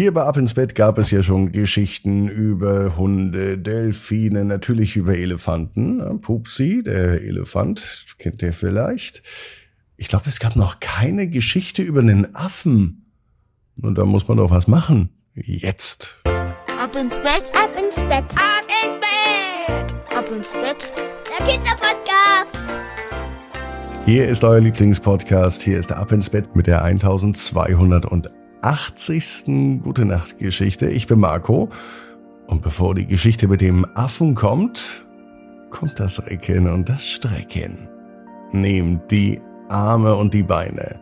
Hier bei Ab ins Bett gab es ja schon Geschichten über Hunde, Delfine, natürlich über Elefanten. Pupsi, der Elefant, kennt ihr vielleicht. Ich glaube, es gab noch keine Geschichte über einen Affen. Und da muss man doch was machen. Jetzt. Ab ins Bett, ab ins Bett, ab ins Bett, ab ins Bett. Der Kinderpodcast. Hier ist euer Lieblingspodcast. Hier ist der Ab ins Bett mit der 1280. Gute Nacht Geschichte. Ich bin Marco. Und bevor die Geschichte mit dem Affen kommt, kommt das Recken und das Strecken. Nehmt die Arme und die Beine,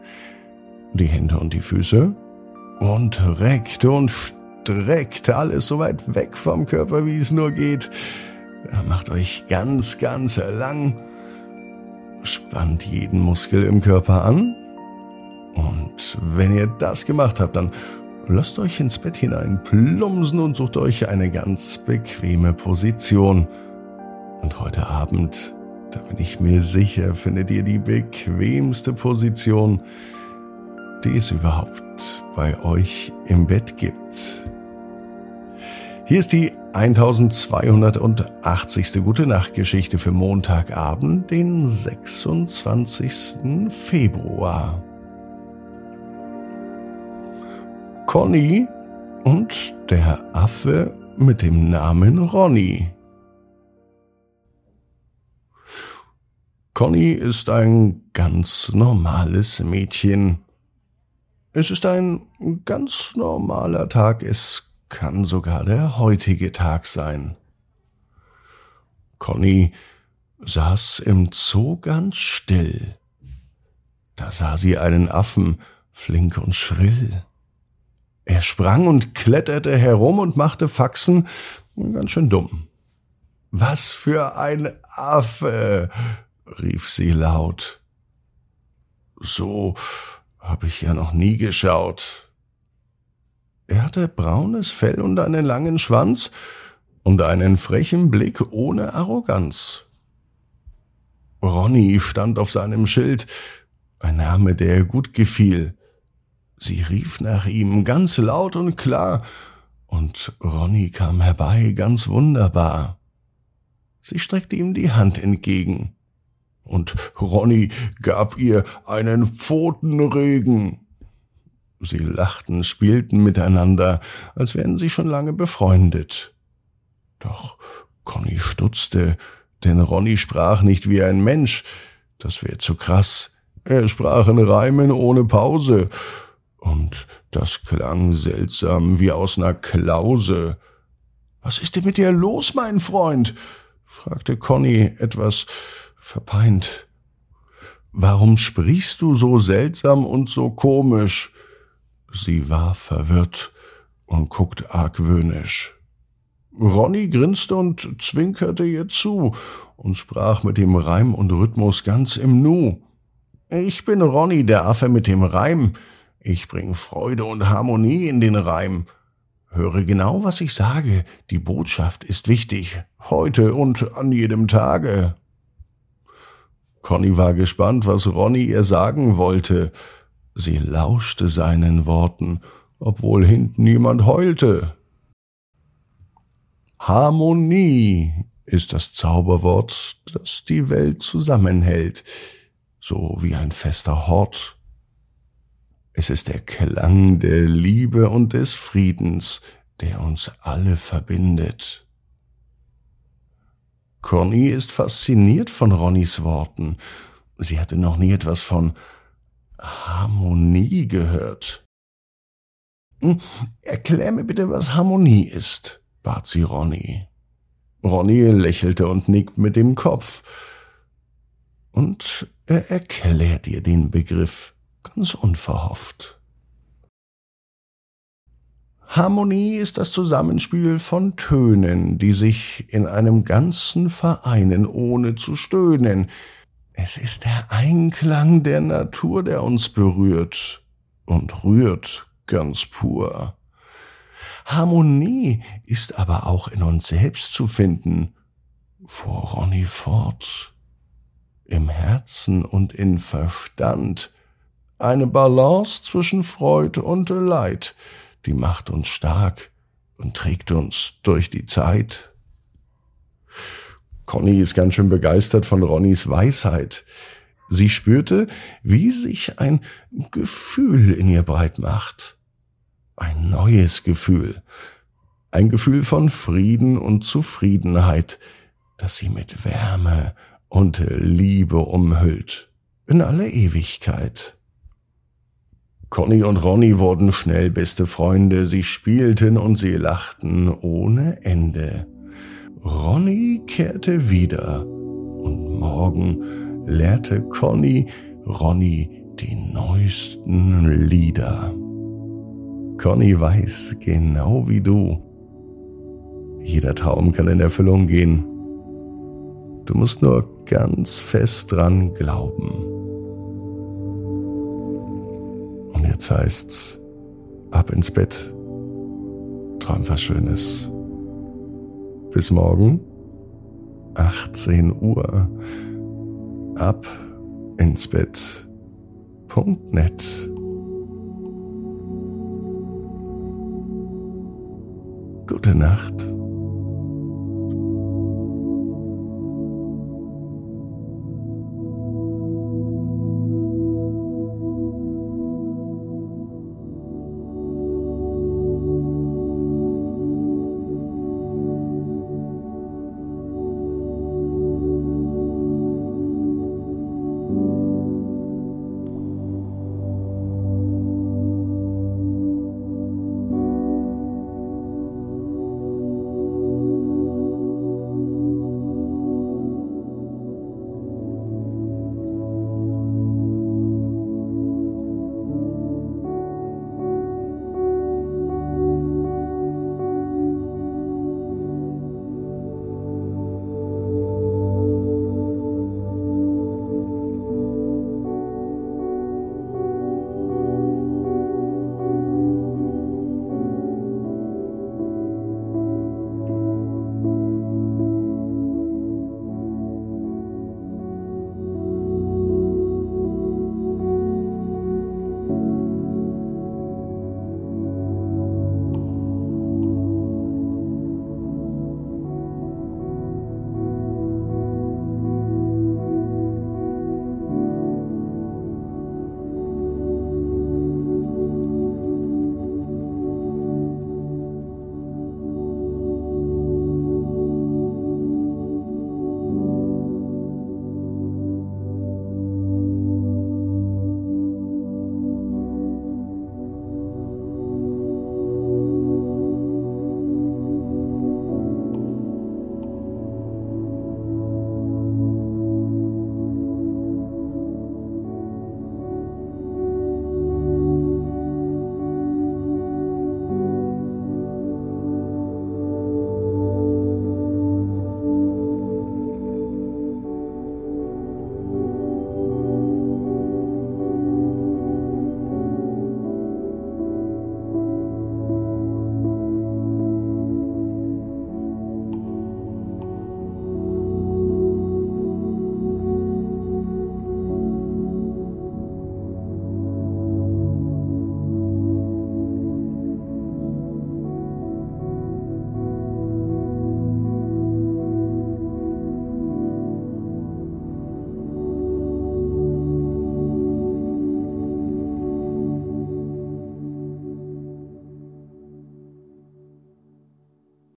die Hände und die Füße und reckt und streckt alles so weit weg vom Körper, wie es nur geht. Macht euch ganz, ganz lang. Spannt jeden Muskel im Körper an. Und wenn ihr das gemacht habt, dann lasst euch ins Bett hinein plumsen und sucht euch eine ganz bequeme Position. Und heute Abend, da bin ich mir sicher, findet ihr die bequemste Position, die es überhaupt bei euch im Bett gibt. Hier ist die 1280. Gute Nacht Geschichte für Montagabend, den 26. Februar. Conny und der Affe mit dem Namen Ronny. Conny ist ein ganz normales Mädchen. Es ist ein ganz normaler Tag, es kann sogar der heutige Tag sein. Conny saß im Zoo ganz still. Da sah sie einen Affen, flink und schrill. Er sprang und kletterte herum und machte Faxen, ganz schön dumm. Was für ein Affe, rief sie laut. So hab ich ja noch nie geschaut. Er hatte braunes Fell und einen langen Schwanz und einen frechen Blick ohne Arroganz. Ronny stand auf seinem Schild, ein Name, der ihr gut gefiel. Sie rief nach ihm ganz laut und klar, und Ronny kam herbei ganz wunderbar. Sie streckte ihm die Hand entgegen und Ronny gab ihr einen Pfotenregen. Sie lachten, spielten miteinander, als wären sie schon lange befreundet. Doch Conny stutzte, denn Ronny sprach nicht wie ein Mensch, das wär zu krass. Er sprach in Reimen ohne Pause, und das klang seltsam wie aus ner Klause. Was ist denn mit dir los, mein Freund? fragte Conny etwas verpeint. Warum sprichst du so seltsam und so komisch? Sie war verwirrt und guckt argwöhnisch. Ronny grinste und zwinkerte ihr zu und sprach mit dem Reim und Rhythmus ganz im Nu. Ich bin Ronny, der Affe mit dem Reim. Ich bring Freude und Harmonie in den Reim. Höre genau, was ich sage. Die Botschaft ist wichtig. Heute und an jedem Tage. Conny war gespannt, was Ronny ihr sagen wollte. Sie lauschte seinen Worten, obwohl hinten jemand heulte. Harmonie ist das Zauberwort, das die Welt zusammenhält, so wie ein fester Hort. Es ist der Klang der Liebe und des Friedens, der uns alle verbindet. Conny ist fasziniert von Ronnys Worten. Sie hatte noch nie etwas von Harmonie gehört. Hm, erklär mir bitte, was Harmonie ist, bat sie Ronny. Ronny lächelte und nickt mit dem Kopf. Und er erklärt ihr den Begriff ganz unverhofft. Harmonie ist das Zusammenspiel von Tönen, die sich in einem Ganzen vereinen, ohne zu stöhnen. Es ist der Einklang der Natur, der uns berührt und rührt ganz pur. Harmonie ist aber auch in uns selbst zu finden, fuhr Ronny fort. Im Herzen und in Verstand. Eine Balance zwischen Freud und Leid, die macht uns stark und trägt uns durch die Zeit. Conny ist ganz schön begeistert von Ronnys Weisheit. Sie spürte, wie sich ein Gefühl in ihr breit macht. Ein neues Gefühl. Ein Gefühl von Frieden und Zufriedenheit, das sie mit Wärme und Liebe umhüllt. In alle Ewigkeit. Conny und Ronny wurden schnell beste Freunde, sie spielten und sie lachten ohne Ende. Ronny kehrte wieder und morgen lehrte Conny Ronny die neuesten Lieder. Conny weiß genau wie du. Jeder Traum kann in Erfüllung gehen. Du musst nur ganz fest dran glauben. Jetzt heißt's, ab ins Bett. Träum was Schönes. Bis morgen, 18 Uhr ab ins Bett.net. Gute Nacht.